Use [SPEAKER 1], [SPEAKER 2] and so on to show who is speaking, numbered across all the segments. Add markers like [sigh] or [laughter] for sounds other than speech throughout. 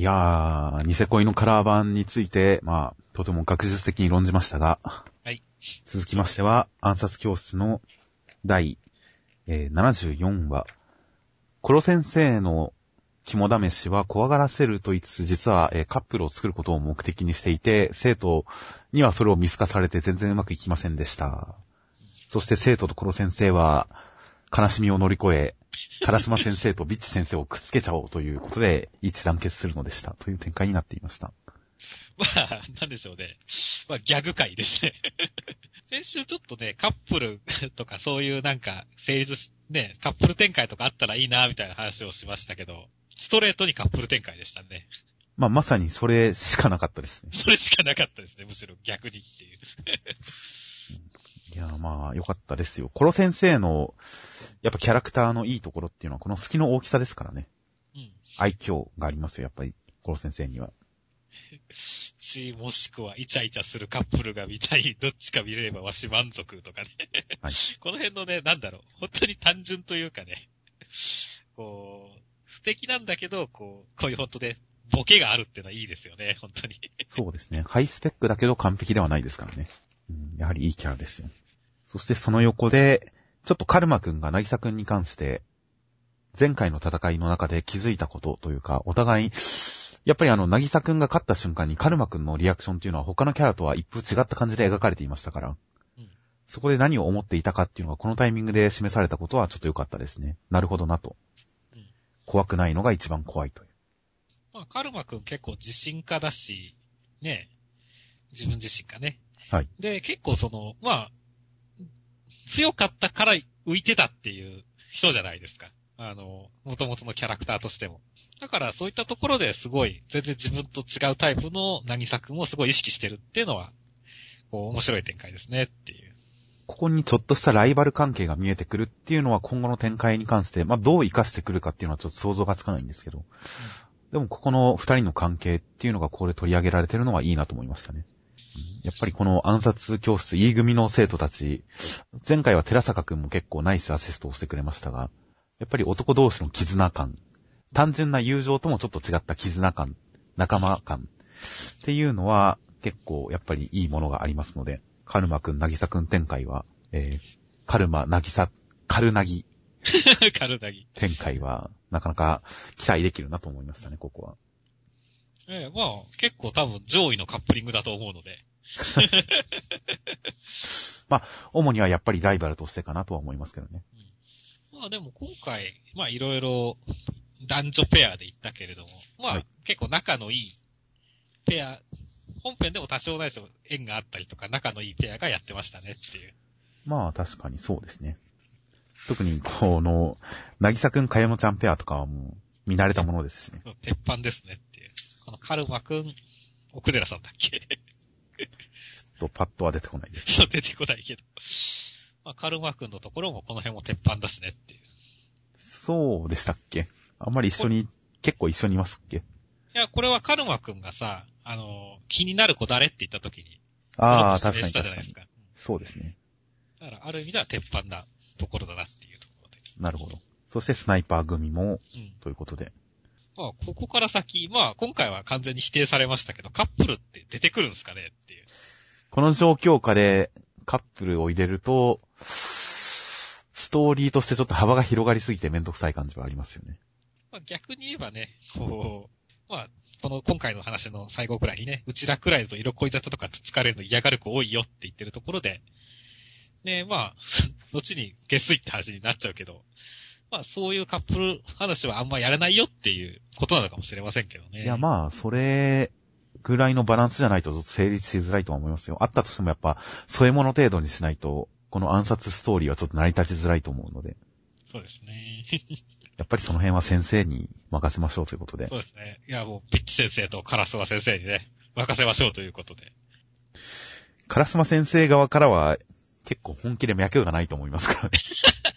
[SPEAKER 1] いやー、ニセ恋のカラー版について、まあ、とても学術的に論じましたが、
[SPEAKER 2] はい。
[SPEAKER 1] 続きましては、暗殺教室の第、えー74話、コロ先生の肝試しは怖がらせると言いつつ、実は、えーカップルを作ることを目的にしていて、生徒にはそれを見透かされて全然うまくいきませんでした。そして生徒とコロ先生は、悲しみを乗り越え、カラスマ先生とビッチ先生をくっつけちゃおうということで、一致団結するのでした。という展開になっていました。
[SPEAKER 2] まあ、なんでしょうね。まあ、ギャグ界ですね。[laughs] 先週ちょっとね、カップルとかそういうなんか、成立し、ね、カップル展開とかあったらいいな、みたいな話をしましたけど、ストレートにカップル展開でしたね。
[SPEAKER 1] まあ、まさにそれしかなかったですね。
[SPEAKER 2] それしかなかったですね、むしろ逆にっていう。
[SPEAKER 1] いや、まあ、よかったですよ。コロ先生の、やっぱキャラクターのいいところっていうのは、この好きの大きさですからね。
[SPEAKER 2] うん。
[SPEAKER 1] 愛嬌がありますよ、やっぱり、コロ先生には。
[SPEAKER 2] ち、もしくはイチャイチャするカップルが見たい、[laughs] どっちか見れればわし満足とかね。
[SPEAKER 1] はい [laughs]
[SPEAKER 2] この辺のね、なんだろう、本当に単純というかね、こう、不敵なんだけど、こう、こういう本当で、ボケがあるっていうのはいいですよね、本当に。
[SPEAKER 1] そうですね。ハイスペックだけど完璧ではないですからね。うん、やはりいいキャラですよ。そしてその横で、ちょっとカルマくんが渚くんに関して、前回の戦いの中で気づいたことというか、お互い、やっぱりあの、渚くんが勝った瞬間にカルマくんのリアクションっていうのは他のキャラとは一風違った感じで描かれていましたから、
[SPEAKER 2] うん
[SPEAKER 1] そこで何を思っていたかっていうのがこのタイミングで示されたことはちょっと良かったですね。なるほどなと。
[SPEAKER 2] うん
[SPEAKER 1] 怖くないのが一番怖いという。
[SPEAKER 2] まあ、カルマくん結構自信家だし、ね、自分自身がね。
[SPEAKER 1] はい。
[SPEAKER 2] で、結構その、まあ、強かったから浮いてたっていう人じゃないですか。あの、元々のキャラクターとしても。だからそういったところですごい、全然自分と違うタイプの渚くんをすごい意識してるっていうのは、こう、面白い展開ですねっていう。
[SPEAKER 1] ここにちょっとしたライバル関係が見えてくるっていうのは今後の展開に関して、まあどう活かしてくるかっていうのはちょっと想像がつかないんですけど。でもここの二人の関係っていうのがここで取り上げられてるのはいいなと思いましたね。うんやっぱりこの暗殺教室 E 組の生徒たち、前回は寺坂くんも結構ナイスアシストをしてくれましたが、やっぱり男同士の絆感、単純な友情ともちょっと違った絆感、仲間感っていうのは結構やっぱりいいものがありますので、カルマくん、ナギサくん展開は、えー、カルマ、ナギサ、カルナギ [laughs]
[SPEAKER 2] カルナギ。
[SPEAKER 1] 展開は、なかなか期待できるなと思いましたね、ここは。
[SPEAKER 2] ええまあ、結構多分上位のカップリングだと思うので。[laughs]
[SPEAKER 1] 主にはやっぱりライバルとしてかなとは思いますけどね。
[SPEAKER 2] まあでも今回、まあいろいろ男女ペアで言ったけれども、まあ、
[SPEAKER 1] はい
[SPEAKER 2] 結構仲のいいペア、本編でも多少ないですよ、縁があったりとか仲のいいペアがやってましたねっていう。
[SPEAKER 1] まあ確かにそうですね。特にこの、なぎさくん、かやのちゃんペアとかはもう見慣れたものですしね。
[SPEAKER 2] 鉄板ですねっていう。このカルマくん、奥寺さんだっけ？
[SPEAKER 1] ちょっとパッとは出てこないです。
[SPEAKER 2] そう出てこないけど。まあカルマくんのところもこの辺も鉄板だしねっていう。
[SPEAKER 1] そうでしたっけ？あんまり一緒に、結構一緒にいますっけ？
[SPEAKER 2] いや、これはカルマくんがさ、あの、気になる子誰って言った時に、
[SPEAKER 1] ああ、確かに確かに。そうですね。
[SPEAKER 2] だから、ある意味では鉄板なところだなっていうところで。
[SPEAKER 1] なるほど。そしてスナイパー組も、
[SPEAKER 2] うん。
[SPEAKER 1] ということで。
[SPEAKER 2] まあ、ここから先、まあ、今回は完全に否定されましたけど、カップルって出てくるんですかねっていう。
[SPEAKER 1] この状況下でカップルを入れると、ストーリーとしてちょっと幅が広がりすぎてめんどくさい感じはありますよね。
[SPEAKER 2] まあ、逆に言えばね、こう、まあ、この今回の話の最後くらいにね、うちらくらいだと色恋沙汰とか疲れるの嫌がる子多いよって言ってるところで、ねまあ、[laughs] 後に下水って話になっちゃうけど、まあそういうカップル話はあんまやれないよっていうことなのかもしれませんけどね。
[SPEAKER 1] いや、まあ、それぐらいのバランスじゃないと成立しづらいとは思いますよ。あったとしてもやっぱ、添え物程度にしないと、この暗殺ストーリーはちょっと成り立ちづらいと思うので、
[SPEAKER 2] そうですね。[laughs]
[SPEAKER 1] やっぱりその辺は先生に任せましょうということで
[SPEAKER 2] そ。うですね。いや、もう、ピッチ先生とカラスワ先生にね、任せましょうということで。
[SPEAKER 1] カラスマ先生側からは、結構本気で脈がないと思いますからね。[laughs]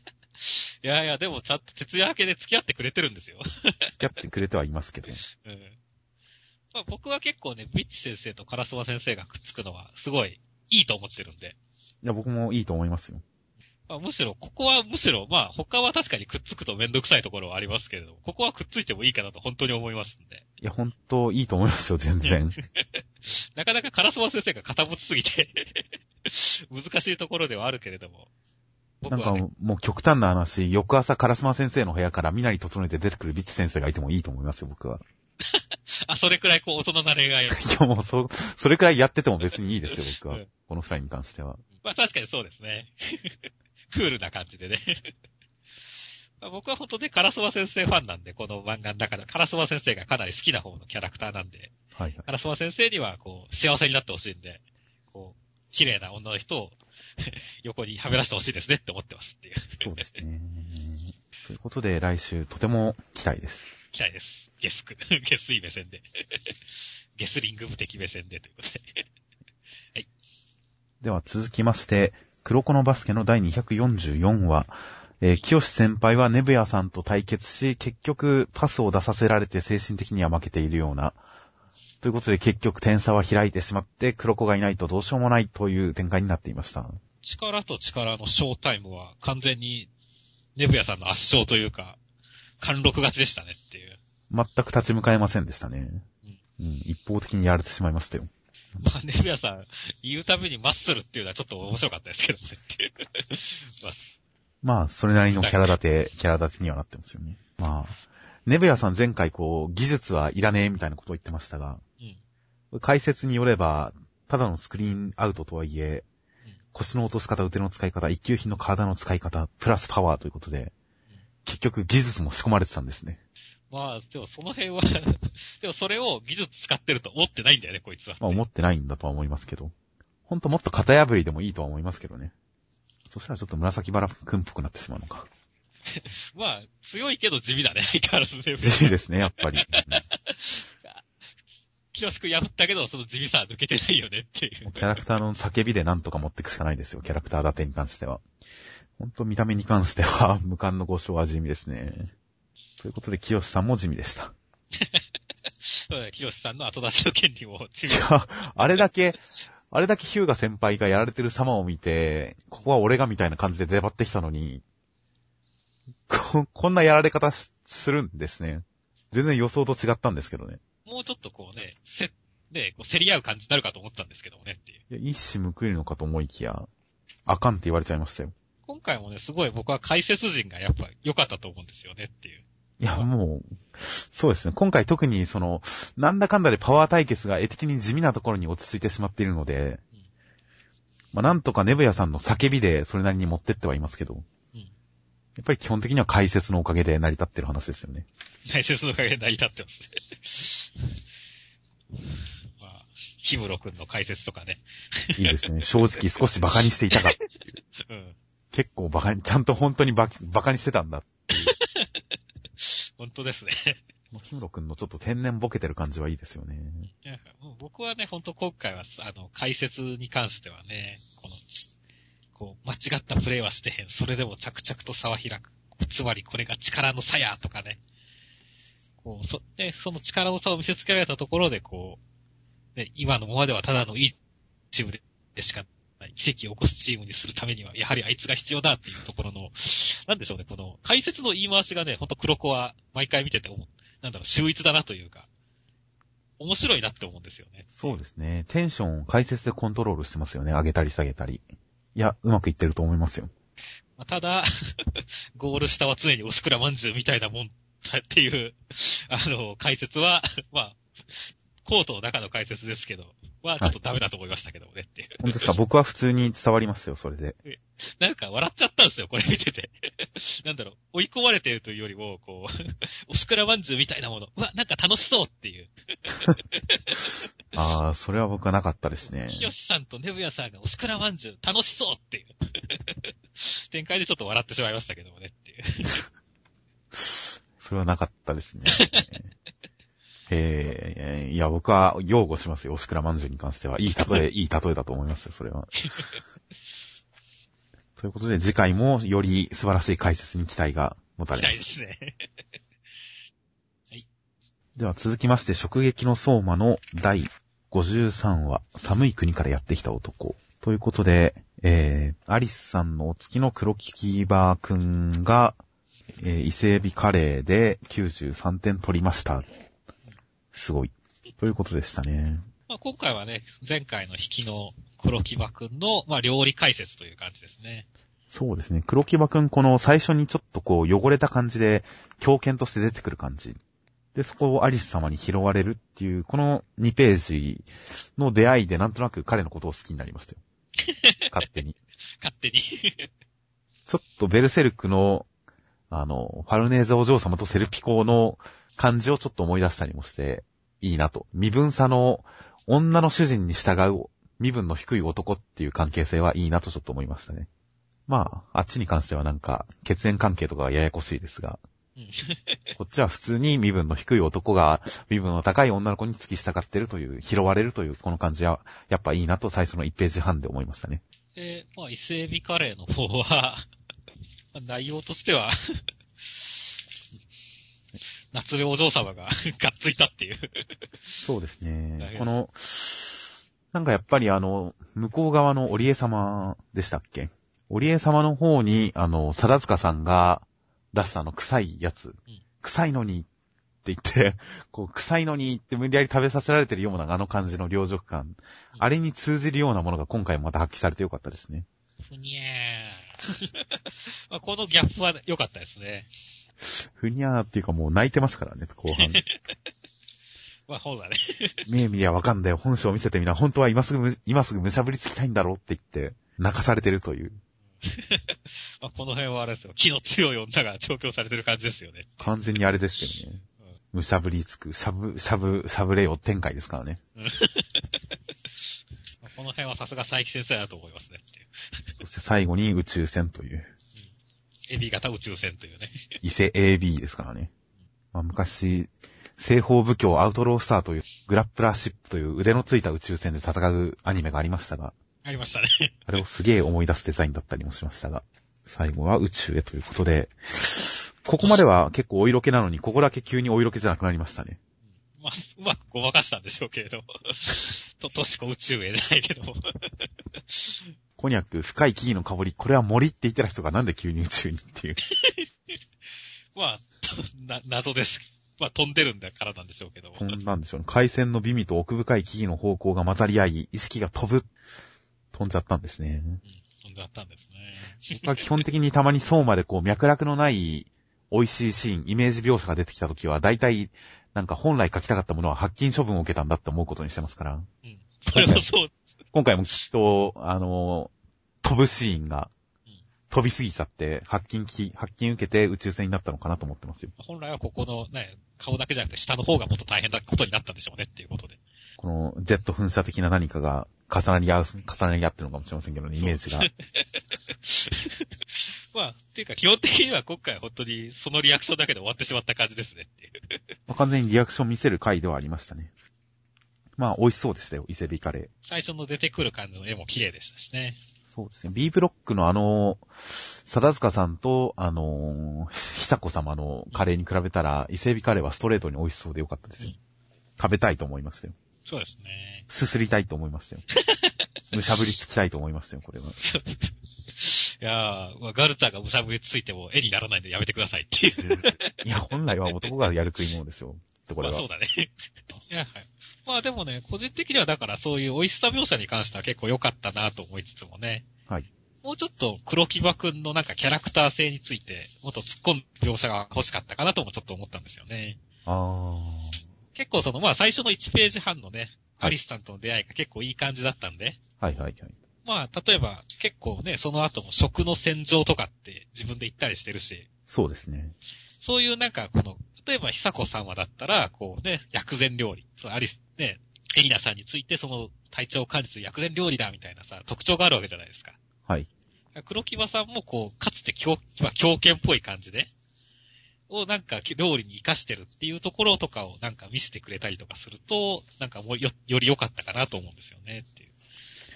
[SPEAKER 2] いやいや、でもちゃんと徹夜明けで付き合ってくれてるんですよ。[laughs]
[SPEAKER 1] 付き合ってくれてはいますけど。[laughs]
[SPEAKER 2] うん。まあ、僕は結構ね、ビッチ先生とカラスワ先生がくっつくのは、すごい、いいと思ってるんで。
[SPEAKER 1] いや、僕もいいと思いますよ。
[SPEAKER 2] まあ、むしろ、ここはむしろ、まあ他は確かにくっつくとめんどくさいところはありますけれども、ここはくっついてもいいかなと本当に思いますんで。
[SPEAKER 1] いや、ほんといいと思いますよ、全然。[laughs]
[SPEAKER 2] なかなかカラスマ先生が堅物すぎて難しいところではあるけれども。
[SPEAKER 1] なんかもう極端な話、翌朝カラスマ先生の部屋から身なり整えて出てくるビッチ先生がいてもいいと思いますよ、僕は。[laughs]
[SPEAKER 2] あ、それくらいこう大人な恋愛。
[SPEAKER 1] いやもうそ、それくらいやってても別にいいですよ、僕は。
[SPEAKER 2] うん
[SPEAKER 1] この二人に関しては。
[SPEAKER 2] まあ確かにそうですね。[laughs] クールな感じでね。[laughs] まあ僕は本当ね、カラスマ先生ファンなんで、この漫画の中で、カラスマ先生がかなり好きな方のキャラクターなんで、
[SPEAKER 1] はいはい。
[SPEAKER 2] カラスマ先生にはこう、幸せになってほしいんで、こう、綺麗な女の人を [laughs] 横にはめ出してほしいですねって思ってますっていう。
[SPEAKER 1] そうですね。ということで、来週とても期待です。
[SPEAKER 2] 期待です。ゲスク、ゲスい目線で。[laughs] ゲスリング部的目線でということで。
[SPEAKER 1] では続きまして、黒子のバスケの第244話。えー、清先輩はネブヤさんと対決し、結局パスを出させられて精神的には負けているような。ということで結局点差は開いてしまって、黒子がいないとどうしようもないという展開になっていました。
[SPEAKER 2] 力と力のショータイムは完全に、ネブヤさんの圧勝というか、貫禄勝ちでしたねっていう。
[SPEAKER 1] 全く立ち向かえませんでしたね。うん、一方的にやられてしまいましたよ。
[SPEAKER 2] まあ、ネブヤさん、言うたびにマッスルっていうのはちょっと面白かったですけどねっていう。ま [laughs] あ
[SPEAKER 1] まあ、それなりのキャラ立て、キャラ立てにはなってますよね。まあ、ネブヤさん前回こう、技術はいらねえみたいなことを言ってましたが、
[SPEAKER 2] うん。
[SPEAKER 1] 解説によれば、ただのスクリーンアウトとはいえ
[SPEAKER 2] うん、
[SPEAKER 1] 腰の落とし方、腕の使い方、一級品の体の使い方、プラスパワーということで、結局技術も仕込まれてたんですね。
[SPEAKER 2] まあ、でもその辺は [laughs] でもそれを技術使ってると思ってないんだよね、こいつは。
[SPEAKER 1] まあ思ってないんだとは思いますけど。ほんともっと型破りでもいいとは思いますけどね。そしたらちょっと紫バラくんっぽくなってしまうのか。[laughs]
[SPEAKER 2] まあ、強いけど地味だね、相変わらずね。
[SPEAKER 1] 地味ですね、やっぱり。[laughs]
[SPEAKER 2] 清しく破ったけど、その地味さは抜けてないよねっていう。
[SPEAKER 1] キャラクターの叫びでなんとか持っていくしかないですよ、キャラクター立てに関しては。ほんと見た目に関しては、無冠の五章は地味ですね。ということで、清さんも地味でした。
[SPEAKER 2] そうだね清さんの後出しの権利も地
[SPEAKER 1] い
[SPEAKER 2] 味。
[SPEAKER 1] や、あれだけ、あれだけヒューガ先輩がやられてる様を見て、ここは俺がみたいな感じで出張ってきたのに、こ、こんなやられ方しするんですね。全然予想と違ったんですけどね。
[SPEAKER 2] ちょっとこうね、せ、ね、こう競り合う感じになるかと思ったんですけどもねっていう。
[SPEAKER 1] いや、一矢報いるのかと思いきや、あかんって言われちゃいましたよ。
[SPEAKER 2] 今回もね、すごい僕は解説陣がやっぱ良かったと思うんですよねっていう。
[SPEAKER 1] いや、もう、そうですね。今回特にその、なんだかんだでパワー対決が絵的に地味なところに落ち着いてしまっているので、
[SPEAKER 2] うん
[SPEAKER 1] まあなんとかネブヤさんの叫びでそれなりに持ってってはいますけど、
[SPEAKER 2] うん
[SPEAKER 1] やっぱり基本的には解説のおかげで成り立ってる話ですよね。
[SPEAKER 2] 解説のおかげで成り立ってますね。まあ、ヒムロ君の解説とかね。
[SPEAKER 1] いいですね。正直少し馬鹿にしていたか。
[SPEAKER 2] うん。
[SPEAKER 1] 結構馬鹿に、ちゃんと本当に馬馬鹿にしてたんだ。
[SPEAKER 2] 本当ですね。
[SPEAKER 1] ヒムロ君のちょっと天然ボケてる感じはいいですよね。
[SPEAKER 2] いやもう僕はね、本当今回は、あの、解説に関してはね、この、ちこう、間違ったプレイはしてへん。それでも着々と差は開く。つまりこれが力の差や、とかね。こう、そ、で、その力の差を見せつけられたところで、こう、ね、今のままではただのいいチームでしかない、奇跡を起こすチームにするためには、やはりあいつが必要だっていうところの、なんでしょうね、この、解説の言い回しがね、ほんと黒子は毎回見てて思う、なんだろう、秀逸だなというか、面白いなって思うんですよね。
[SPEAKER 1] そうですね。テンションを解説でコントロールしてますよね。上げたり下げたり。いや、うまくいってると思いますよ。
[SPEAKER 2] まあただ、[laughs] ゴール下は常に押倉まんじゅうみたいなもんだっていう、あの、解説は、まあ、コートの中の解説ですけど、はちょっとダメだと思いましたけどもねっていう。
[SPEAKER 1] 本当ですか？僕は普通に伝わりますよ、それで。
[SPEAKER 2] なんか笑っちゃったんですよ、これ見てて。[laughs] なんだろう、追い込まれてるというよりも、こう、[laughs] 押倉まんじゅうみたいなもの、うわ、なんか楽しそうっていう。[laughs]
[SPEAKER 1] ああ、それは僕はなかったですね。
[SPEAKER 2] ひよしさんとネブヤさんが押倉まんじゅう楽しそうっていう。展開でちょっと笑ってしまいましたけどもねっていう。
[SPEAKER 1] それはなかったですね。えー、いや、僕は擁護しますよ、押倉まんじゅうに関しては。いい例え、[laughs] いい例えだと思いますよ、それは。ということで、次回もより素晴らしい解説に期待が持た
[SPEAKER 2] 期
[SPEAKER 1] れま。
[SPEAKER 2] 待ですすね。
[SPEAKER 1] では続きまして、直撃の相馬の第53話、寒い国からやってきた男。ということで、えー、アリスさんのお月の黒キキバーくんが、えー、伊勢海老カレーで93点取りました。すごい。ということでしたね。
[SPEAKER 2] まあ、今回はね、前回の引きの黒木場くんの、まあ、料理解説という感じですね。
[SPEAKER 1] そうですね。黒木場くん、この最初にちょっとこう汚れた感じで狂犬として出てくる感じ。で、そこをアリス様に拾われるっていう、この2ページの出会いでなんとなく彼のことを好きになりましたよ。[laughs] 勝手に。
[SPEAKER 2] 勝手に。
[SPEAKER 1] ちょっとベルセルクの、あの、ファルネーゼお嬢様とセルピコの感じをちょっと思い出したりもして、いいなと。身分差の女の主人に従う身分の低い男っていう関係性はいいなとちょっと思いましたね。まあ、あっちに関してはなんか、血縁関係とかはややこしいですが、
[SPEAKER 2] うん
[SPEAKER 1] こっちは普通に身分の低い男が身分の高い女の子に付き従ってるという、拾われるというこの感じは、やっぱいいなと最初の1ページ半で思いましたね。
[SPEAKER 2] で、まあ、伊勢海老カレーの方は、ま [laughs] あ内容としては、夏目お嬢様が [laughs] がっついたっていう。
[SPEAKER 1] そうです
[SPEAKER 2] だ
[SPEAKER 1] ねこの、なんかやっぱりあの、向こう側の織江様でしたっけ？織江様の方に、あの、貞塚さんが出したあの臭いやつ、臭いのにって言って、[laughs] こう、臭いのにって無理やり食べさせられてるようなあの感じの両辱感、あれに通じるようなものが今回もまた発揮されてよかったですね。
[SPEAKER 2] ふにゃー。[laughs] まあこのギャップは良かったですね。[laughs]
[SPEAKER 1] ふにゃーっていうかもう泣いてますからね、後半。[laughs]
[SPEAKER 2] まあ、そうだね。
[SPEAKER 1] 目見りゃわかんだよ、本性を見せてみな、本当は今すぐむ、今すぐむしゃぶりつきたいんだろうって言って、泣かされてるという。[laughs]
[SPEAKER 2] まあ、この辺はあれですよ。気の強い女が調教されてる感じですよね。
[SPEAKER 1] 完全にあれですけどね。むしゃぶりつく、しゃぶ、しゃぶ、しゃぶれよ展開ですからね。
[SPEAKER 2] まあこの辺はさすが佐伯先生だと思いますね。
[SPEAKER 1] そして最後に宇宙船という、
[SPEAKER 2] エビ型宇宙船というね。
[SPEAKER 1] 伊勢 AB ですからね。まあ、昔、西方武教アウトロースターというグラップラーシップという腕のついた宇宙船で戦うアニメがありましたが、
[SPEAKER 2] ありましたね。
[SPEAKER 1] あれをすげえ思い出すデザインだったりもしましたが、最後は宇宙へということで、ここまでは結構お色気なのに、ここだけ急にお色気じゃなくなりましたね。
[SPEAKER 2] まあ、うまくごまかしたんでしょうけれど。と、としこ宇宙へじゃないけども。
[SPEAKER 1] コニャック、深い木々の香り、これは森って言ってた人がなんで急に宇宙にっていう。[laughs]
[SPEAKER 2] まあ、[laughs] な、謎です。[laughs] まあ、飛んでるんだからなんでしょうけども。
[SPEAKER 1] 飛んだんでしょうね。海鮮の美味と奥深い木々の方向が混ざり合い、意識が飛ぶ。飛んじゃったんですね。
[SPEAKER 2] うん飛んじゃったんですね。
[SPEAKER 1] まあ基本的にたまにそうまでこう脈絡のない美味しいシーン、イメージ描写が出てきたときは、大体、なんか本来書きたかったものは発禁処分を受けたんだって思うことにしてますから。
[SPEAKER 2] うん。それもそう。
[SPEAKER 1] 今回もきっと、あの、飛ぶシーンが
[SPEAKER 2] うん
[SPEAKER 1] 飛びすぎちゃって、発禁き、発禁受けて宇宙船になったのかなと思ってますよ。
[SPEAKER 2] 本来はここのね、顔だけじゃなくて下の方がもっと大変なことになったんでしょうねっていうことで。
[SPEAKER 1] このジェット噴射的な何かが重なり合う、重なり合ってるのかもしれませんけどね、イメージが。[laughs]
[SPEAKER 2] まあ、っていうか基本的には今回本当にそのリアクションだけで終わってしまった感じですねっていう。
[SPEAKER 1] まあ完全にリアクション見せる回ではありましたね。まあ、美味しそうでしたよ、伊勢海老カレー。
[SPEAKER 2] 最初の出てくる感じの絵も綺麗でしたしね。
[SPEAKER 1] そうですね。B ブロックのあの、貞塚さんと、あの、久子様のカレーに比べたら、伊勢海老カレーはストレートに美味しそうでよかったですよ。
[SPEAKER 2] うん
[SPEAKER 1] 食べたいと思いましたよ。
[SPEAKER 2] そうですね。
[SPEAKER 1] すすりたいと思いましたよ。[laughs] むしゃぶりつきたいと思いましたよ、これは。
[SPEAKER 2] いやー、まあガルちゃんがむしゃぶりついても絵にならないんでやめてくださいっていう。
[SPEAKER 1] いや、本来は男がやる食い物ですよ。とこれは。
[SPEAKER 2] まあそうだね。いや、はい。まあでもね、個人的にはだからそういう美味しさ描写に関しては結構良かったなと思いつつもね。
[SPEAKER 1] はい。
[SPEAKER 2] もうちょっと黒木場くんのなんかキャラクター性について、もっと突っ込んだ描写が欲しかったかなともちょっと思ったんですよね。
[SPEAKER 1] あ
[SPEAKER 2] 結構その、まあ最初の1ページ半のね、
[SPEAKER 1] はい
[SPEAKER 2] アリスさんとの出会いが結構いい感じだったんで、
[SPEAKER 1] ー。はいはいはい。
[SPEAKER 2] まあ例えば結構ね、その後も食の戦場とかって自分で言ったりしてるし、
[SPEAKER 1] そうですね。
[SPEAKER 2] そういうなんかこの、例えば久子様だったら、こうね、薬膳料理、そのアリス、ね、エリナさんについてその体調を管理する薬膳料理だみたいなさ、特徴があるわけじゃないですか。
[SPEAKER 1] はい。
[SPEAKER 2] 黒木場さんもこう、かつて狂、まあ、狂犬っぽい感じで、をなんか料理に活かしてるっていうところとかをなんか見せてくれたりとかすると、なんかもうよ、より良かったかなと思うんですよねっていう。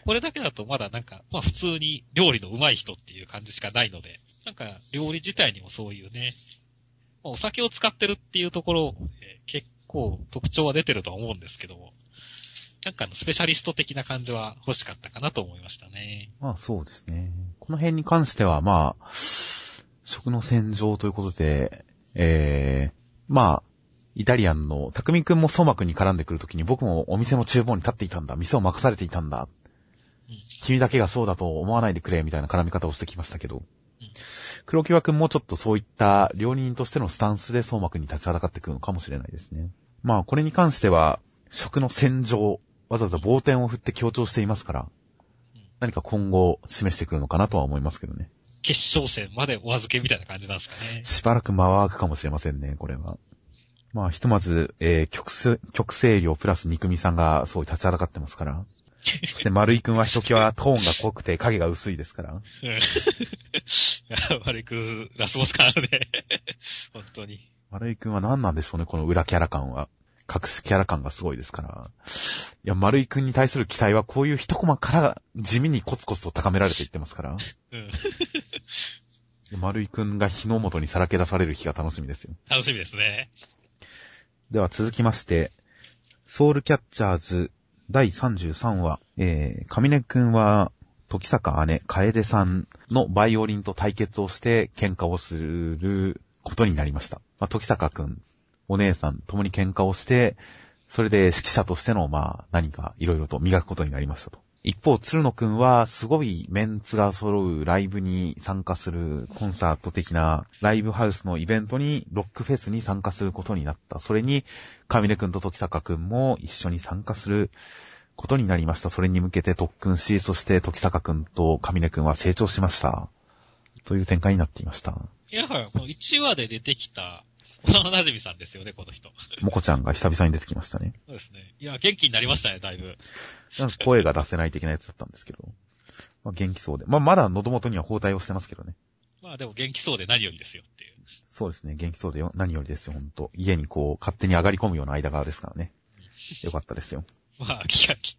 [SPEAKER 2] これだけだとまだなんか、まあ普通に料理の上手い人っていう感じしかないので、なんか料理自体にもそういうね、まあお酒を使ってるっていうところ、えー結構特徴は出てるとは思うんですけども、なんかのスペシャリスト的な感じは欲しかったかなと思いましたね。
[SPEAKER 1] まあそうですね。この辺に関しては、まあ、食の戦場ということで、えー、まあ、イタリアンの、匠くんも相馬くんに絡んでくるときに僕もお店の厨房に立っていたんだ。店を任されていたんだ。
[SPEAKER 2] うん
[SPEAKER 1] 君だけがそうだと思わないでくれ、みたいな絡み方をしてきましたけど。
[SPEAKER 2] うん
[SPEAKER 1] 黒木和くんもちょっとそういった料理人としてのスタンスで相馬くんに立ちはだかってくるのかもしれないですね。まあこれに関しては、食の戦場、わざわざ棒点を振って強調していますから
[SPEAKER 2] うん、
[SPEAKER 1] 何か今後示してくるのかなとは思いますけどね。
[SPEAKER 2] 決勝戦までお預けみたいな感じなんですかね。
[SPEAKER 1] しばらく間は空くかもしれませんね、これは。まあ、ひとまず、えー、極す、極声量プラス肉味さんがすごい立ちはだかってますから。そして丸井くんはひときわトーンが濃くて影が薄いですから。
[SPEAKER 2] うん [laughs] 悪く、ラスボス感あるね。[laughs] 本当に。
[SPEAKER 1] 丸井くんは何なんでしょうね、この裏キャラ感は。隠しキャラ感がすごいですから。いや、丸井くんに対する期待はこういう一コマから地味にコツコツと高められていってますから。
[SPEAKER 2] うん。[laughs]
[SPEAKER 1] 丸井くんが日の元にさらけ出される日が楽しみですよ。
[SPEAKER 2] 楽しみですね。
[SPEAKER 1] では続きまして、ソウルキャッチャーズ第33話、えー、上根くんは、時坂姉、楓さんのバイオリンと対決をして喧嘩をすることになりました。まあ、時坂くん、お姉さん共に喧嘩をして、それで指揮者としての、まあ、何かいろいろと磨くことになりましたと。一方、鶴野くんは、すごいメンツが揃うライブに参加するコンサート的なライブハウスのイベントに、ロックフェスに参加することになった。それに、上根くんと時坂くんも一緒に参加することになりました。それに向けて特訓し、そして時坂くんと上根くんは成長しました。という展開になっていました。
[SPEAKER 2] やはり、この1話で出てきた、幼馴染さんですよね、この人。
[SPEAKER 1] もこちゃんが久々に出てきましたね。
[SPEAKER 2] そうですね。いや、元気になりましたね、だいぶ。
[SPEAKER 1] なんか声が出せない的なやつだったんですけど。まあ、元気そうで。まあ、まだ喉元には包帯をしてますけどね。
[SPEAKER 2] まあでも元気そうで何よりですよっていう。
[SPEAKER 1] そうですね。元気そうでよ。何よりですよ、ほんと。家にこう、勝手に上がり込むような間柄ですからね。よかったですよ。[laughs]
[SPEAKER 2] まあ、きき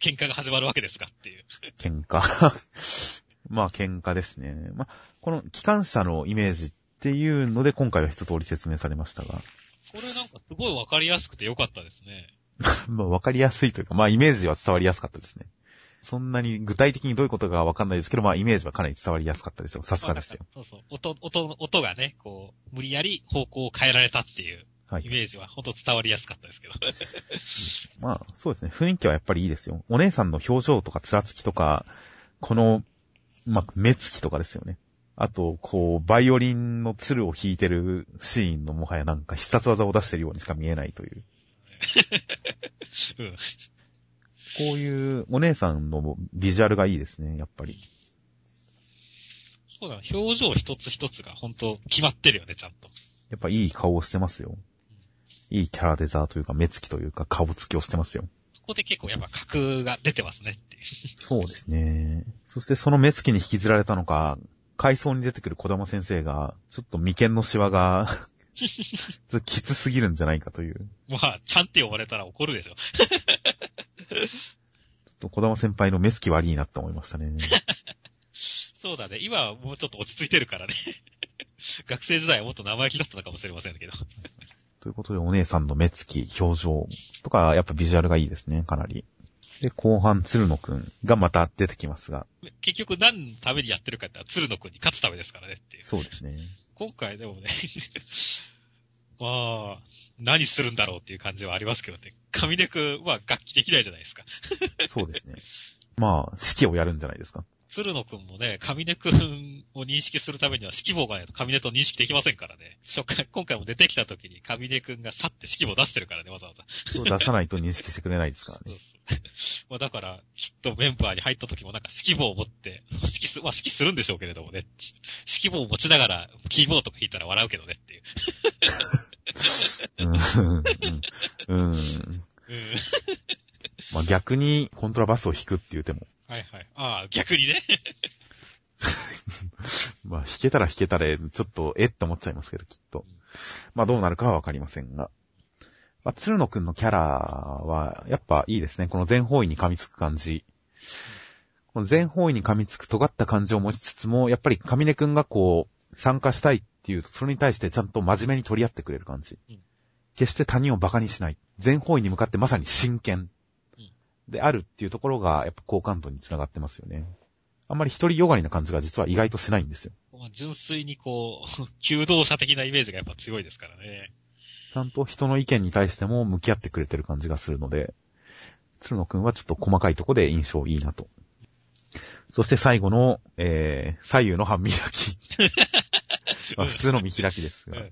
[SPEAKER 2] 喧嘩が始まるわけですかっていう。
[SPEAKER 1] 喧嘩。[laughs] まあ、喧嘩ですね。まあ、この機関車のイメージっていうので、今回は一通り説明されましたが。
[SPEAKER 2] これなんかすごいわかりやすくてよかったですね。[laughs]
[SPEAKER 1] まあ、わかりやすいというか、まあ、イメージは伝わりやすかったですね。そんなに具体的にどういうことかわかんないですけど、まあ、イメージはかなり伝わりやすかったですよ。さすがですよ。
[SPEAKER 2] そうそう。音、音、音がね、こう、無理やり方向を変えられたっていう
[SPEAKER 1] はい
[SPEAKER 2] イ。メージは本当伝わりやすかったですけど。[laughs]
[SPEAKER 1] まあ、そうですね。雰囲気はやっぱりいいですよ。お姉さんの表情とか、つらつきとか、この、まあ、目つきとかですよね。あと、こう、バイオリンの鶴を弾いてるシーンのもはやなんか必殺技を出してるようにしか見えないという。[laughs]
[SPEAKER 2] うん。
[SPEAKER 1] こういうお姉さんのビジュアルがいいですね、やっぱり。
[SPEAKER 2] そうだ、表情一つ一つが本当決まってるよね、ちゃんと。
[SPEAKER 1] やっぱいい顔をしてますよ。いいキャラデザーというか、目つきというか、顔つきをしてますよ。
[SPEAKER 2] そこで結構やっぱ格が出てますねっていう。
[SPEAKER 1] そうですね。そしてその目つきに引きずられたのか、階層に出てくる小玉先生が、ちょっと眉間のシワが、[laughs] ちょっときつすぎるんじゃないかという。
[SPEAKER 2] まあ、ちゃんって呼ばれたら怒るでしょ。[laughs]
[SPEAKER 1] ちょっと小玉先輩の目つき悪いなって思いましたね。[laughs]
[SPEAKER 2] そうだね。今はもうちょっと落ち着いてるからね。学生時代はもっと生意気だったのかもしれませんけど。
[SPEAKER 1] ということで、お姉さんの目つき、表情とか、やっぱビジュアルがいいですね、かなり。で、後半、鶴野くんがまた出てきますが、
[SPEAKER 2] 結局何のためにやってるかって言ったら鶴野くんに勝つためですからねっていう。
[SPEAKER 1] そうですね。
[SPEAKER 2] 今回でもね、[laughs] まあ、何するんだろうっていう感じはありますけどね。上出くんは楽器できないじゃないですか。[laughs]
[SPEAKER 1] そうですね。まあ、指揮をやるんじゃないですか。
[SPEAKER 2] 鶴野くんもね、上出くんを認識するためには指揮棒がないと上出と認識できませんからね。初回、今回も出てきた時に上出くんが去って指揮棒出してるからね、わざわざ。
[SPEAKER 1] 出さないと認識してくれないですから
[SPEAKER 2] そう
[SPEAKER 1] ね。
[SPEAKER 2] そう。まあだから、きっとメンバーに入った時もなんか指揮棒を持って、指揮す、まあ指揮するんでしょうけれどもね。指揮棒を持ちながら、キーボードとか弾いたら笑うけどねっていう。
[SPEAKER 1] うん。うん。うん。
[SPEAKER 2] うん。
[SPEAKER 1] まあ逆にコントラバスを弾くっていう手も。
[SPEAKER 2] ああ、逆にね。[laughs]
[SPEAKER 1] まあ弾けたら弾けたで、ちょっとえって思っちゃいますけど、きっと。まあどうなるかはわかりませんが。まあ、鶴野くんのキャラは、やっぱいいですね。この全方位に噛みつく感じ。この全方位に噛みつく尖った感じを持ちつつも、やっぱり上根くんがこう、参加したいっていうと、それに対してちゃんと真面目に取り合ってくれる感じ
[SPEAKER 2] うん。
[SPEAKER 1] 決して他人を馬鹿にしない。全方位に向かってまさに真剣。であるっていうところが、やっぱ好感度につながってますよね。あんまり一人よがりな感じが実は意外としないんですよ。
[SPEAKER 2] まあ、純粋にこう、[laughs] 求道者的なイメージがやっぱ強いですからね。
[SPEAKER 1] ちゃんと人の意見に対しても向き合ってくれてる感じがするので、鶴野くんはちょっと細かいとこで印象いいなと。そして最後の、えー、左右の半見開き。[laughs] まあ普通の見開きですが、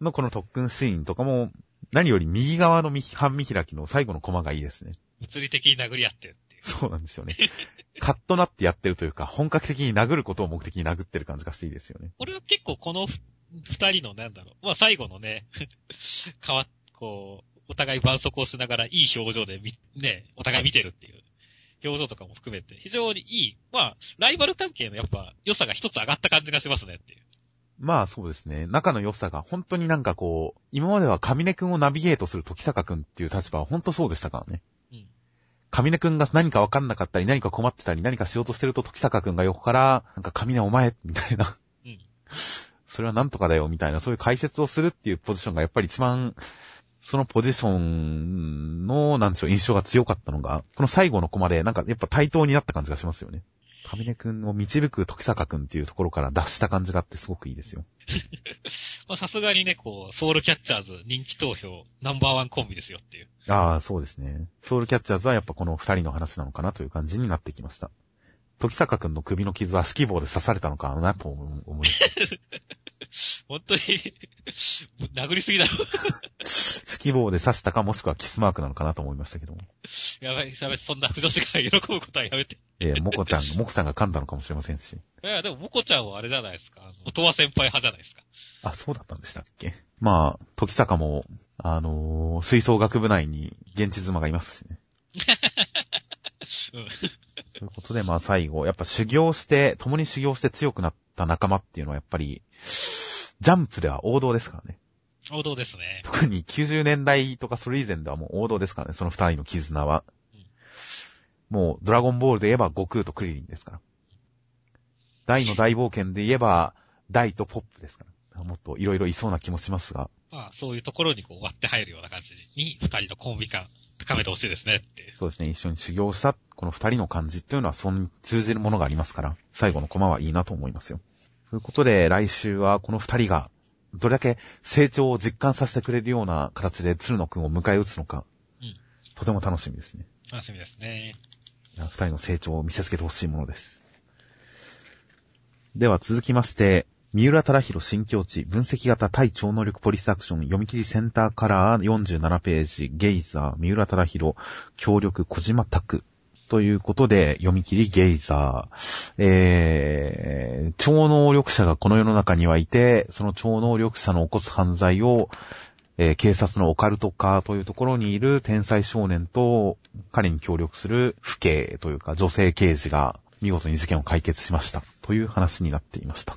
[SPEAKER 1] のこの特訓シーンとかも、何より右側の半見開きの最後のコマがいいですね。
[SPEAKER 2] 物理的に殴り合ってるっていう。
[SPEAKER 1] そうなんですよね。カッとなってやってるというか、本格的に殴ることを目的に殴ってる感じがしていいですよね。
[SPEAKER 2] 俺は結構この二人のなんだろう。まあ最後のね、[laughs] 変わこう、お互い伴奏をしながらいい表情でみ、ね、お互い見てるっていう表情とかも含めて、非常にいい、まあ、ライバル関係のやっぱ良さが一つ上がった感じがしますねっていう。
[SPEAKER 1] まあそうですね。仲の良さが本当になんかこう、今までは上根くんをナビゲートする時坂くんっていう立場は本当そうでしたからね。うん。上根くんが何かわかんなかったり、何か困ってたり、何かしようとしてると時坂くんが横から、なんか上根お前、みたいな。うん。それはなんとかだよ、みたいな、そういう解説をするっていうポジションがやっぱり一番、そのポジションの、なんでしょう、印象が強かったのが、この最後のコマで、なんかやっぱ対等になった感じがしますよね。上根くんを導く時坂くんっていうところから脱した感じがあってすごくいいですよ。[laughs]
[SPEAKER 2] まあさすがにね、こう、ソウルキャッチャーズ人気投票ナンバーワンコンビですよっていう。
[SPEAKER 1] ああ、そうですね。ソウルキャッチャーズはやっぱこの二人の話なのかなという感じになってきました。時坂くんの首の傷は指揮棒で刺されたのかなと思います。[laughs] [laughs]
[SPEAKER 2] 本当に殴りすぎだろ指
[SPEAKER 1] 揮棒で刺したかもしくはキスマークなのかなと思いましたけども。
[SPEAKER 2] やばい、やばい、そんな不女子が喜ぶことはやめて。
[SPEAKER 1] ええ、もこちゃん、もこちゃんが噛んだのかもしれませんし。い
[SPEAKER 2] や、でももこちゃんはあれじゃないですか。音羽先輩派じゃないですか。
[SPEAKER 1] あ、そうだったんでしたっけ？まあ、時坂も、あのー、吹奏楽部内に現地妻がいますしね。[laughs] うん、ということで、まあ最後、やっぱ修行して、共に修行して強くなった仲間っていうのはやっぱり、ジャンプでは王道ですからね。
[SPEAKER 2] 王道ですね。
[SPEAKER 1] 特に90年代とかそれ以前ではもう王道ですからね、その二人の絆は。うん、もう、ドラゴンボールで言えば悟空とクリリンですから。大の大冒険で言えば、大とポップですから。もっといろいろいそうな気もしますが。
[SPEAKER 2] まあ、そういうところにこう割って入るような感じに、二人のコンビ感高めてほしいですねって。
[SPEAKER 1] そうですね。一緒に修行した、この二人の感じっていうのは、そん通じるものがありますから、最後のコマはいいなと思いますよ。ということで、来週はこの二人が、どれだけ成長を実感させてくれるような形で鶴野くんを迎え撃つのか、うん、とても楽しみですね。
[SPEAKER 2] 楽しみですね。
[SPEAKER 1] 二人の成長を見せつけてほしいものです。では続きまして、三浦忠宏新境地分析型対超能力ポリスアクション読み切りセンターカラー47ページゲイザー三浦忠宏協力小島拓ということで読み切りゲイザー。えー、超能力者がこの世の中にはいて、その超能力者の起こす犯罪をえー、警察のオカルト化というところにいる天才少年と彼に協力する父兄というか女性刑事が見事に事件を解決しましたという話になっていました。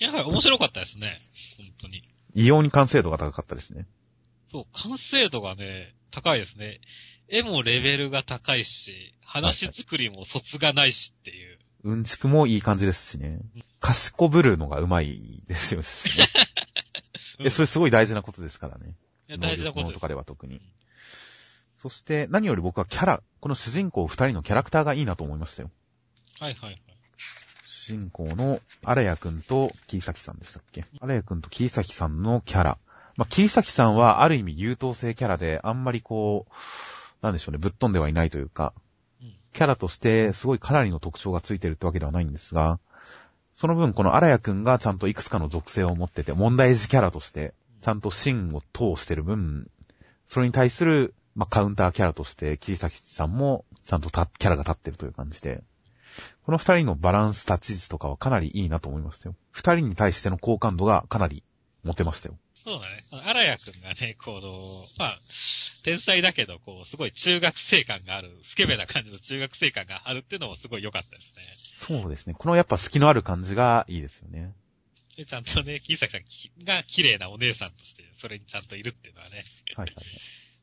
[SPEAKER 2] いや、面白かったですね。本当に。
[SPEAKER 1] 異様に完成度が高かったですね。
[SPEAKER 2] そう、完成度がね、高いですね。絵もレベルが高いし、話作りも卒がないしっていう。
[SPEAKER 1] うんちくもいい感じですしね。賢ぶるのがうまいですよね。[laughs] え、それすごい大事なことですからね。
[SPEAKER 2] いや、大事なこと
[SPEAKER 1] とかでは特に。そして、何より僕はキャラ、この主人公二人のキャラクターがいいなと思いましたよ。
[SPEAKER 2] はいはいはい。
[SPEAKER 1] 人公の荒谷くんと桐崎さんでしたっけ？荒谷くんと桐崎さんのキャラ。まあ、桐崎さんはある意味優等生キャラで、あんまりこう、なんでしょうね、ぶっ飛んではいないというか、キャラとしてすごいかなりの特徴がついてるってわけではないんですが、その分この荒谷くんがちゃんといくつかの属性を持ってて、問題児キャラとして、ちゃんと芯を通してる分、それに対する、まあ、カウンターキャラとして、桐崎さんもちゃんとキャラが立ってるという感じで、この二人のバランス立ち位置とかはかなりいいなと思いましたよ。二人に対しての好感度がかなり持てましたよ。
[SPEAKER 2] そうだね。荒谷くんがね、この、まあ、天才だけど、こう、すごい中学生感がある、スケベな感じの中学生感があるっていうのもすごい良かったですね。
[SPEAKER 1] そうですね。このやっぱ隙のある感じがいいですよね。
[SPEAKER 2] で、ちゃんとね、木崎さんが綺麗なお姉さんとして、それにちゃんといるっていうのはね。はいはい、はい。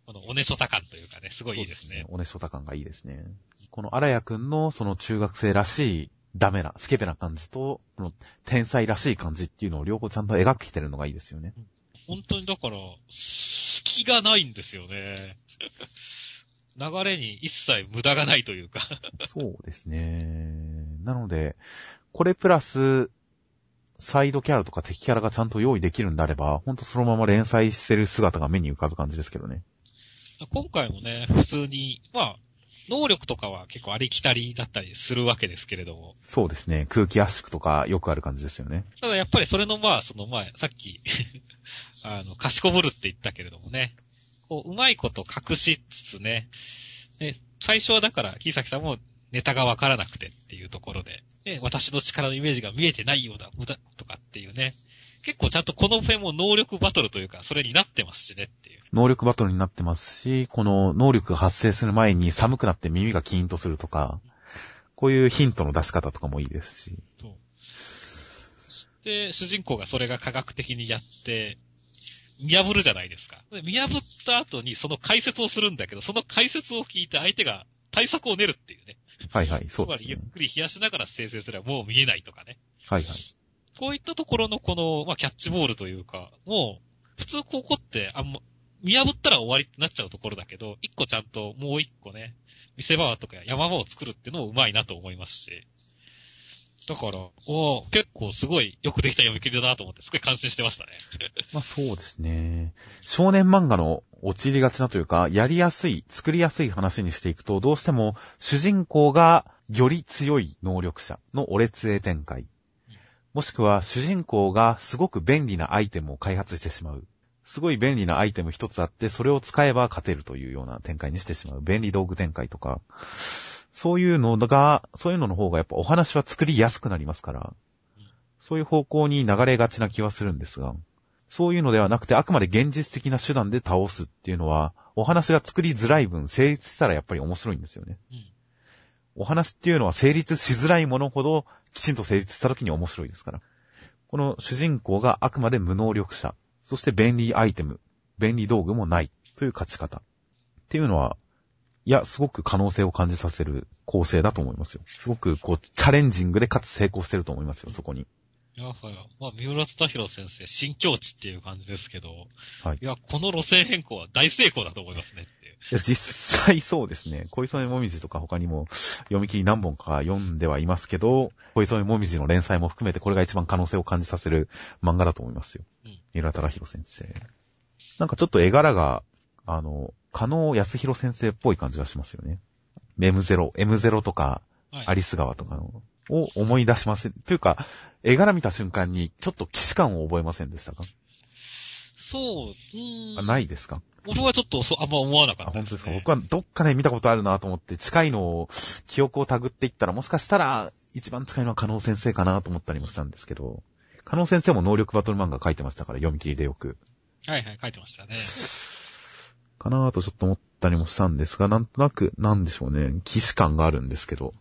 [SPEAKER 2] このおねしょた感というかね、すごいいいですね。すね
[SPEAKER 1] おねしょた感がいいですね。この荒谷くんのその中学生らしいダメな、スケベな感じと、この天才らしい感じっていうのを両方ちゃんと描きてるのがいいですよね。
[SPEAKER 2] 本当にだから、隙がないんですよね。[laughs] 流れに一切無駄がないというか [laughs]
[SPEAKER 1] そうですね。なので、これプラス、サイドキャラとか敵キャラがちゃんと用意できるんであれば、ほんとそのまま連載してる姿が目に浮かぶ感じですけどね。
[SPEAKER 2] 今回もね、普通に、まあ、能力とかは結構ありきたりだったりするわけですけれども。
[SPEAKER 1] そうですね。空気圧縮とかよくある感じですよね。
[SPEAKER 2] ただやっぱりそれのまあ、そのまあ、さっきあの、賢ぶるって言ったけれどもね、こう、うまいこと隠しつつね、で、最初はだから、木崎さんもネタがわからなくてっていうところで、ね、私の力のイメージが見えてないようだ、無駄とかっていうね、結構ちゃんとこのフェも能力バトルというか、それになってますしねっていう。
[SPEAKER 1] 能力バトルになってますし、この能力が発生する前に寒くなって耳がキーンとするとか、こういうヒントの出し方とかもいいですし。そう。
[SPEAKER 2] そして、主人公がそれが科学的にやって、見破るじゃないですか。見破った後にその解説をするんだけど、その解説を聞いて相手が対策を練るっていうね。
[SPEAKER 1] はいはい、そうです
[SPEAKER 2] ね。つまりゆっくり冷やしながら生成すればもう見えないとかね。
[SPEAKER 1] はいはい。
[SPEAKER 2] こういったところのこの、まあ、キャッチボールというか、もう、普通ここってあんま、見破ったら終わりってなっちゃうところだけど、一個ちゃんともう一個ね、見せ場とか山場を作るっていうのもうまいなと思いますし。だから、お結構すごいよくできた読み切りだなと思って、すごい感心してましたね。[laughs]
[SPEAKER 1] まあそうですね。少年漫画の陥りがちなというか、やりやすい、作りやすい話にしていくと、どうしても主人公がより強い能力者のオレツエ展開。もしくは主人公がすごく便利なアイテムを開発してしまう。すごい便利なアイテム一つあって、それを使えば勝てるというような展開にしてしまう。便利道具展開とか。そういうのが、そういうのの方がやっぱお話は作りやすくなりますから、そういう方向に流れがちな気はするんですが、そういうのではなくてあくまで現実的な手段で倒すっていうのは、お話が作りづらい分成立したらやっぱり面白いんですよね。うんお話っていうのは成立しづらいものほどきちんと成立した時に面白いですから。この主人公があくまで無能力者、そして便利アイテム、便利道具もないという勝ち方。っていうのは、いや、すごく可能性を感じさせる構成だと思いますよ。すごくこう、チャレンジングでかつ成功してると思いますよ、そこに。
[SPEAKER 2] いや、はい。まあ、三浦忠宏先生、新境地っていう感じですけど、はい。いや、この路線変更は大成功だと思いますねっていう。
[SPEAKER 1] いや、実際そうですね。恋染もみじとか他にも読み切り何本か読んではいますけど、恋染もみじの連載も含めてこれが一番可能性を感じさせる漫画だと思いますよ。うん。三浦忠宏先生。なんかちょっと絵柄が、あの、加納康弘先生っぽい感じがしますよね。M0、M0 とか、アリス川とかの、を思い出しません。というか、絵柄見た瞬間にちょっと騎士感を覚えませんでしたか？
[SPEAKER 2] そう、
[SPEAKER 1] うん。ないですか？
[SPEAKER 2] 俺はちょっとそあんま思わなかった、
[SPEAKER 1] ね、あ、本当ですか？僕はどっかで見たことあるなと思って近いのを、記憶をたぐっていったらもしかしたら一番近いのは加納先生かなと思ったりもしたんですけど、加納先生も能力バトル漫画書いてましたから読み切りでよく。
[SPEAKER 2] はいはい、書いてましたね。
[SPEAKER 1] かなぁとちょっと思ったりもしたんですが、なんとなく、なんでしょうね、騎士感があるんですけど。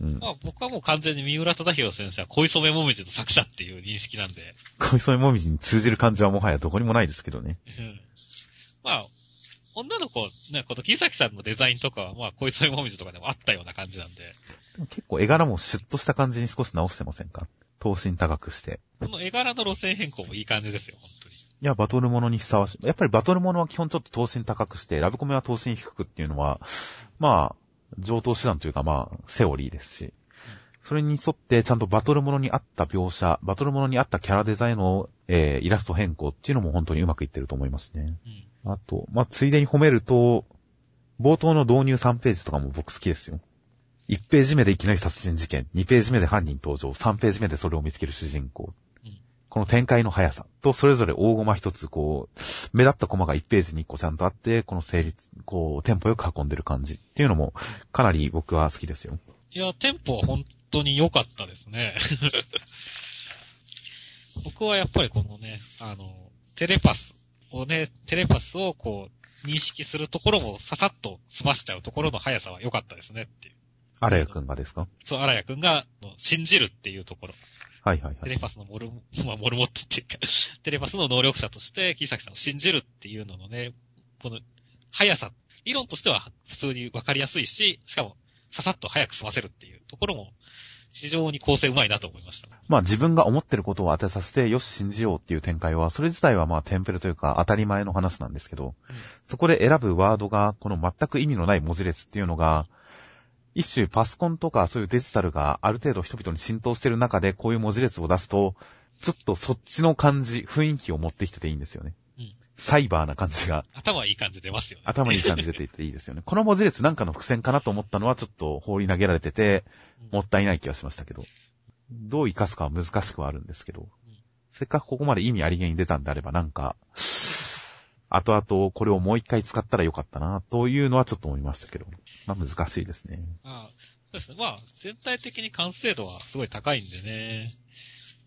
[SPEAKER 2] うん、まあ僕はもう完全に三浦忠宏先生は恋染めもみじの作者っていう認識なんで。
[SPEAKER 1] 恋染めもみじに通じる感じはもはやどこにもないですけどね。うん。
[SPEAKER 2] まあ、女の子、ね、この木崎さんのデザインとかは、まあ恋染めもみじとかでもあったような感じなんで。
[SPEAKER 1] でも結構絵柄もシュッとした感じに少し直してませんか？頭身高くして。
[SPEAKER 2] この絵柄の路線変更もいい感じですよ、本当に。
[SPEAKER 1] いや、バトルモノにふさわしい。やっぱりバトルモノは基本ちょっと頭身高くして、ラブコメは頭身低くっていうのは、まあ、上等手段というかまあ、セオリーですし。それに沿ってちゃんとバトルモノに合った描写、バトルモノに合ったキャラデザインの、えー、イラスト変更っていうのも本当にうまくいってると思いますね。うん、あと、まあ、ついでに褒めると、冒頭の導入3ページとかも僕好きですよ。1ページ目でいきなり殺人事件、2ページ目で犯人登場、3ページ目でそれを見つける主人公。この展開の速さと、それぞれ大駒一つ、こう、目立った駒が1ページに1個ちゃんとあって、この成立、こう、テンポよく運んでる感じっていうのも、かなり僕は好きですよ。
[SPEAKER 2] いや、テンポは本当に良かったですね。[laughs] 僕はやっぱりこのね、あの、テレパスをね、テレパスをこう、認識するところもささっと済ましちゃうところの速さは良かったですねっていう。
[SPEAKER 1] 荒谷くんがですか？
[SPEAKER 2] そう、荒谷くんが、信じるっていうところ。
[SPEAKER 1] はいはいはい。
[SPEAKER 2] テレパスのモル、[laughs] まあ、モルモットっていうか [laughs] テレパスの能力者として、木崎さんを信じるっていうののね、この、速さ、理論としては普通にわかりやすいし、しかも、ささっと早く済ませるっていうところも、非常に構成うまいなと思いました。
[SPEAKER 1] まあ自分が思ってることを当てさせて、よし信じようっていう展開は、それ自体はまあテンプレというか当たり前の話なんですけど、
[SPEAKER 2] うん
[SPEAKER 1] そこで選ぶワードが、この全く意味のない文字列っていうのが、一種パソコンとかそういうデジタルがある程度人々に浸透してる中でこういう文字列を出すと、ちょっとそっちの感じ、雰囲気を持ってきてていいんですよね。
[SPEAKER 2] うん
[SPEAKER 1] サイバーな感じが、
[SPEAKER 2] 頭いい感じ出ますよね。
[SPEAKER 1] 頭にいい感じ出ていていいですよね。この文字列なんかの伏線かなと思ったのはちょっと放り投げられてて、もったいない気がしましたけど。どう活かすかは難しくはあるんですけど。せっかくここまで意味ありげに出たんであればなんか、後々これをもう一回使ったらよかったな、というのはちょっと思いましたけど。まあ難しいですね。
[SPEAKER 2] ああそうですね。まあ、全体的に完成度はすごい高いんでね。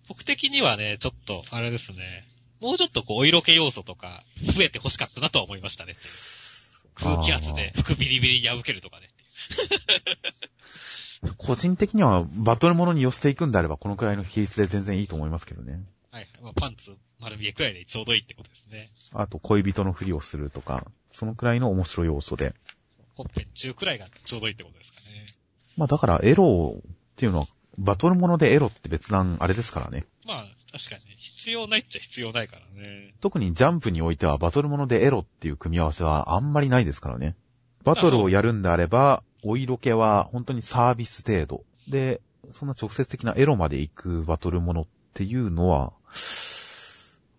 [SPEAKER 2] 僕的にはね、ちょっと、あれですね。もうちょっとこう、お色気要素とか、増えて欲しかったなとは思いましたね。空気圧で服ビリビリに破けるとかね。[laughs]
[SPEAKER 1] 個人的にはバトルものに寄せていくんであればこのくらいの比率で全然いいと思いますけどね。
[SPEAKER 2] はい。まあ、パンツ丸見えくらいでちょうどいいってことですね。
[SPEAKER 1] あと恋人のふりをするとか、そのくらいの面白い要素で。
[SPEAKER 2] ほっぺん中くらいがちょうどいいってことですかね。
[SPEAKER 1] まあだからエロっていうのは、バトルものでエロって別段あれですからね。
[SPEAKER 2] まあ、確かに、必要ないっちゃ必要ないからね。
[SPEAKER 1] 特にジャンプにおいてはバトルものでエロっていう組み合わせはあんまりないですからね。バトルをやるんであれば、お色気は本当にサービス程度。で、そんな直接的なエロまで行くバトルものっていうのは、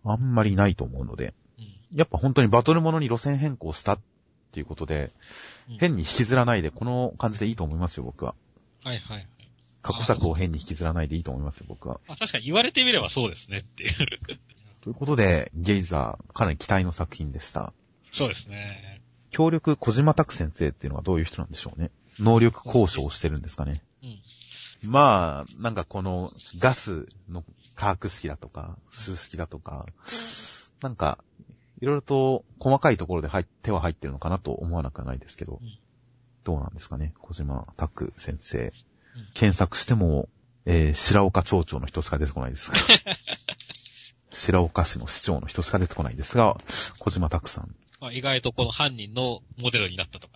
[SPEAKER 1] あんまりないと思うので、
[SPEAKER 2] うん。
[SPEAKER 1] やっぱ本当にバトルものに路線変更したっていうことで、
[SPEAKER 2] うん
[SPEAKER 1] 変に引きずらないでこの感じでいいと思いますよ、僕は。
[SPEAKER 2] はいはいはい。
[SPEAKER 1] 過去作を変に引きずらないでいいと思いますよ、僕は。
[SPEAKER 2] まあ確かに言われてみればそうですねっていう。[laughs]
[SPEAKER 1] ということで、ゲイザー、かなり期待の作品でした。
[SPEAKER 2] そうですね。
[SPEAKER 1] 協力小島拓先生っていうのはどういう人なんでしょうね。能力交渉をしてるんですかね。
[SPEAKER 2] うん。
[SPEAKER 1] まあ、なんかこのガスの化学式だとか、数式だとか、なんか、いろいろと細かいところで入っ手は入ってるのかなと思わなくはないですけど、
[SPEAKER 2] うん
[SPEAKER 1] どうなんですかね、小島拓先生。
[SPEAKER 2] うん
[SPEAKER 1] 検索しても、えー、白岡町長の人しか出てこないですが、[laughs] 白岡市の市長の人しか出てこないですが、小島拓さん。
[SPEAKER 2] まあ、意外とこの犯人のモデルになったとか。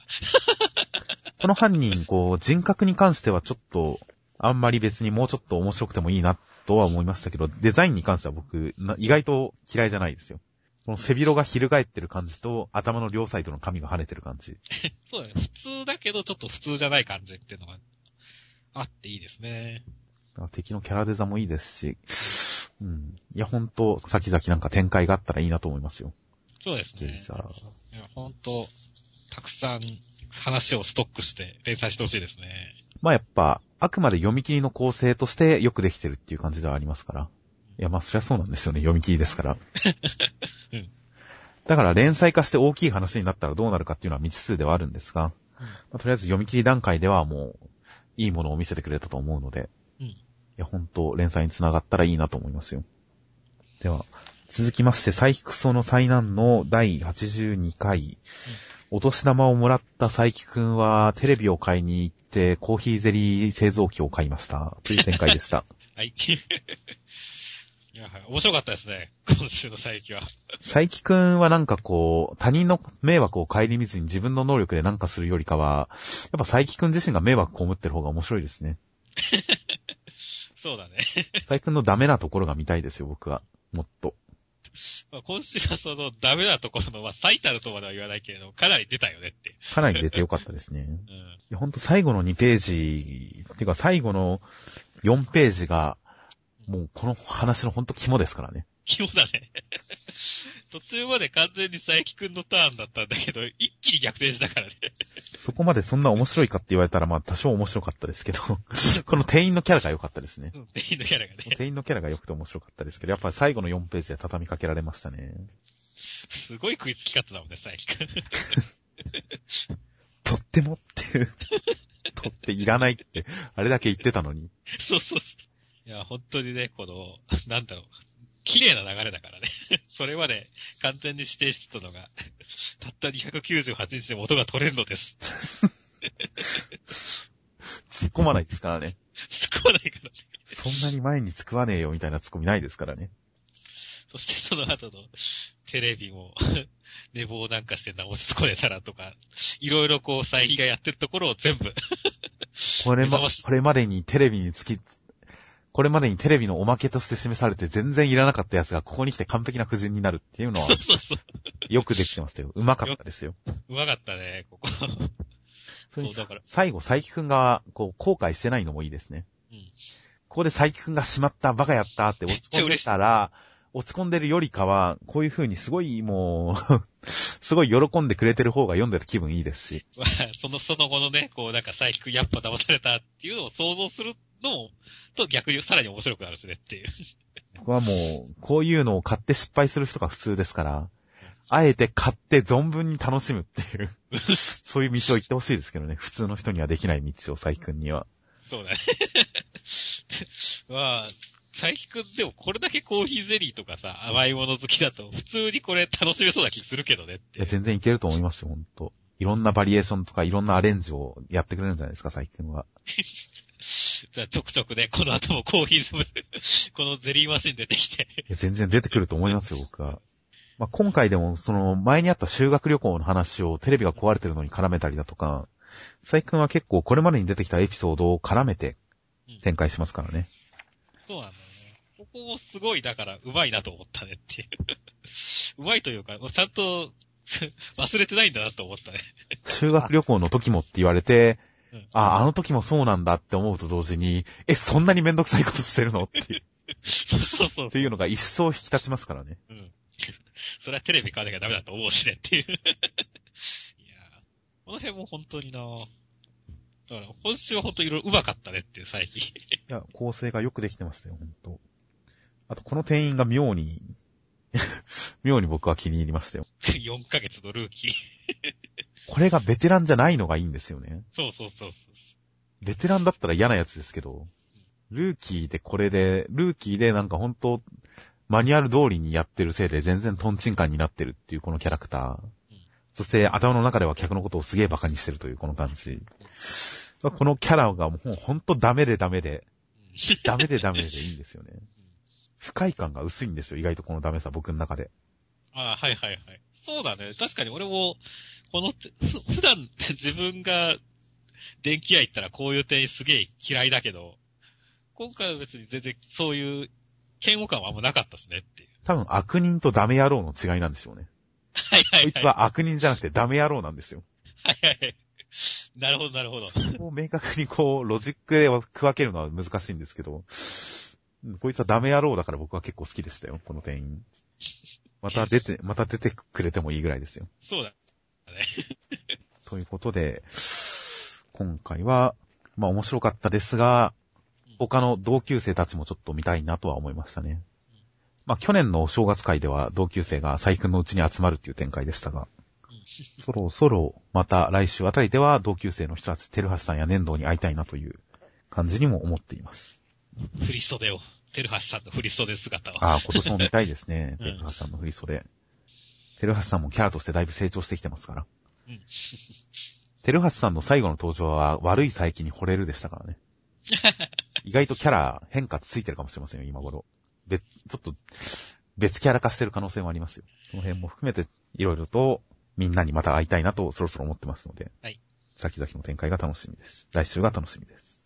[SPEAKER 2] [laughs]
[SPEAKER 1] この犯人、こう、人格に関してはちょっと、あんまり別にもうちょっと面白くてもいいなとは思いましたけど、デザインに関しては僕、な意外と嫌いじゃないですよ。この背広が翻ってる感じと、頭の両サイドの髪が跳ねてる感じ。[laughs]
[SPEAKER 2] そうだね。普通だけどちょっと普通じゃない感じっていうのがあっていいですね。
[SPEAKER 1] 敵のキャラデザもいいですし、うん。いや、ほんと、先々なんか展開があったらいいなと思いますよ。
[SPEAKER 2] そうですね。いや、ほんと、たくさん話をストックして連載してほしいですね。
[SPEAKER 1] まあやっぱ、あくまで読み切りの構成としてよくできてるっていう感じではありますから。いや、まあそりゃそうなんですよね。読み切りですから。[laughs]
[SPEAKER 2] うん
[SPEAKER 1] だから連載化して大きい話になったらどうなるかっていうのは未知数ではあるんですが、まあとりあえず読み切り段階ではもう、いいものを見せてくれたと思うので、
[SPEAKER 2] うん
[SPEAKER 1] いや、ほんと連載につながったらいいなと思いますよ。では、続きまして、サイキクソの災難の第82回、お年玉をもらった佐伯くんはテレビを買いに行ってコーヒーゼリー製造機を買いました。という展開でした。[laughs]
[SPEAKER 2] はい。いや、はい。面白かったですね。[laughs] 今週の佐伯は。
[SPEAKER 1] 佐伯くんはなんかこう、他人の迷惑を顧みずに自分の能力でなんかするよりかは、やっぱ佐伯くん自身が迷惑被ってる方が面白いですね。[laughs]
[SPEAKER 2] そうだね。[laughs]
[SPEAKER 1] 佐伯くんのダメなところが見たいですよ、僕は。もっと。
[SPEAKER 2] まあ、今週はそのダメなところの、まあ、最たるとまでは言わないけれど、かなり出たよねって。
[SPEAKER 1] かなり出てよかったですね。
[SPEAKER 2] うん。
[SPEAKER 1] ほんと最後の2ページ、っていうか最後の4ページが、もうこの話のほんと肝ですからね。
[SPEAKER 2] 肝だね。途中まで完全に佐伯くんのターンだったんだけど、一気に逆転したからね。
[SPEAKER 1] そこまでそんな面白いかって言われたらまあ多少面白かったですけど、この店員のキャラが良かったですね。
[SPEAKER 2] うん、店員のキャラがね。
[SPEAKER 1] 店員のキャラが良くて面白かったですけど、やっぱり最後の4ページで畳みかけられましたね。
[SPEAKER 2] すごい食いつき方だもんね、佐伯くん。
[SPEAKER 1] とってもっていう、とっていらないって、あれだけ言ってたのに。
[SPEAKER 2] そうそうそう。いや、本当にね、この、なんだろう、綺麗な流れだからね。[laughs] それまで完全に指定してたのが、たった298日で元が取れるのです。
[SPEAKER 1] 突っ込まないですからね。
[SPEAKER 2] 突っ込まないからね。
[SPEAKER 1] そんなに前に食わねえよみたいな突っ込みないですからね。
[SPEAKER 2] そしてその後のテレビも、[laughs] 寝坊なんかして直しこれたらとか、いろいろこう、佐伯がやってるところを全部
[SPEAKER 1] これまこれまでにテレビにつき、これまでにテレビのおまけとして示されて全然いらなかったやつがここに来て完璧な布陣になるっていうのは。よくできてましたよ。うまかったですよ。
[SPEAKER 2] うまかったね、ここ。
[SPEAKER 1] そ
[SPEAKER 2] うだから
[SPEAKER 1] 最後、佐伯くんが、こう、後悔してないのもいいですね。
[SPEAKER 2] うん
[SPEAKER 1] ここで佐伯くんがしまった、バカやったって落ち込んでたら、落ち込んでるよりかは、こういう風にすごいもう、[laughs] すごい喜んでくれてる方が読んでる気分いいですし。
[SPEAKER 2] ま [laughs] あその、その後のね、こう、なんか、佐伯くんやっぱ騙されたっていうのを想像するのも、と逆にさらに面白くなるしねっていう。
[SPEAKER 1] 僕はもう、こういうのを買って失敗する人が普通ですから、あえて買って存分に楽しむっていう、[laughs] そういう道を行ってほしいですけどね。普通の人にはできない道を、佐伯くんには。
[SPEAKER 2] そうだね。[laughs] まあ、佐伯くんでもこれだけコーヒーゼリーとかさ、甘いもの好きだと、普通にこれ楽しめそうな気するけどねって
[SPEAKER 1] いや、。全然いけると思いますよ、ほんと。いろんなバリエーションとかいろんなアレンジをやってくれるんじゃないですか、佐伯くんは。[laughs] [laughs]
[SPEAKER 2] じゃあちょくちょくね、この後もコーヒーズム、[laughs] このゼリーマシン出てきて。
[SPEAKER 1] いや、全然出てくると思いますよ、僕は。まあ、今回でも、その、前にあった修学旅行の話をテレビが壊れてるのに絡めたりだとか、佐伯くんは結構これまでに出てきたエピソードを絡めて展開しますからね。
[SPEAKER 2] そうなんだよね。ここもすごい、だから、うまいなと思ったねっていう。[laughs] うまいというか、ちゃんと、忘れてないんだなと思ったね。
[SPEAKER 1] 修学旅行の時もって言われて
[SPEAKER 2] うん、
[SPEAKER 1] あ、あの時もそうなんだって思うと同時に、え、そんなにめんどくさいことしてるのっていう、
[SPEAKER 2] そうそうそう
[SPEAKER 1] っていうのが一層引き立ちますからね。
[SPEAKER 2] うん。[laughs] それはテレビ買わなきゃダメだと思うしねっていう。[laughs] いやこの辺も本当になだから、今週は本当にいろいろ上手かったねっていう、最近。[laughs]
[SPEAKER 1] いや、構成がよくできてましたよ、ほんと。あと、この店員が妙に、妙に僕は気に入りましたよ。
[SPEAKER 2] 4ヶ月のルーキー。
[SPEAKER 1] これがベテランじゃないのがいいんですよね。
[SPEAKER 2] そうそうそう。
[SPEAKER 1] ベテランだったら嫌なやつですけど、ルーキーでこれで、ルーキーでなんかほんと、マニュアル通りにやってるせいで全然トンチンカンになってるっていうこのキャラクター。そして頭の中では客のことをすげえ馬鹿にしてるというこの感じ。このキャラがもうほんとダメでダメで、
[SPEAKER 2] うん
[SPEAKER 1] ダメでダメでいいんですよね。不快感が薄いんですよ、意外とこのダメさ、僕の中で。
[SPEAKER 2] ああ、はいはいはい。そうだね。確かに俺も、この、ふ普段自分が電気屋行ったらこういう店員すげえ嫌いだけど、今回は別に全然そういう嫌悪感はあんまなかったしねっていう。
[SPEAKER 1] 多分悪人とダメ野郎の違いなんでしょうね。
[SPEAKER 2] はいはいはい。
[SPEAKER 1] こいつは悪人じゃなくてダメ野郎なんですよ。
[SPEAKER 2] はいはいはい。なるほどなるほど。
[SPEAKER 1] そこを明確にこう、ロジックで区分けるのは難しいんですけど、うんこいつはダメ野郎だから僕は結構好きでしたよ、この店員。また出て、また出てくれてもいいぐらいですよ。
[SPEAKER 2] そうだ。ね。[laughs]
[SPEAKER 1] ということで、今回は、まあ面白かったですが、他の同級生たちもちょっと見たいなとは思いましたね。まあ去年のお正月会では同級生が佐伯くんのうちに集まるっていう展開でしたが、そろそろまた来週あたりでは同級生の人たち、テルハシさんや粘土に会いたいなという感じにも思っています。
[SPEAKER 2] 振り袖を。テルハシさんの振り袖姿を。
[SPEAKER 1] ああ、今年も見たいですね。[laughs]
[SPEAKER 2] うん
[SPEAKER 1] テルハシさんの振り袖。テルハシさんもキャラとしてだいぶ成長してきてますから。
[SPEAKER 2] うん [laughs]
[SPEAKER 1] テルハシさんの最後の登場は悪い佐伯に惚れるでしたからね。[laughs] 意外とキャラ変化ついてるかもしれませんよ、今頃。別、ちょっと、別キャラ化してる可能性もありますよ。その辺も含めて、いろいろと、みんなにまた会いたいなとそろそろ思ってますので。
[SPEAKER 2] はい。
[SPEAKER 1] 先々の展開が楽しみです。来週が楽しみです。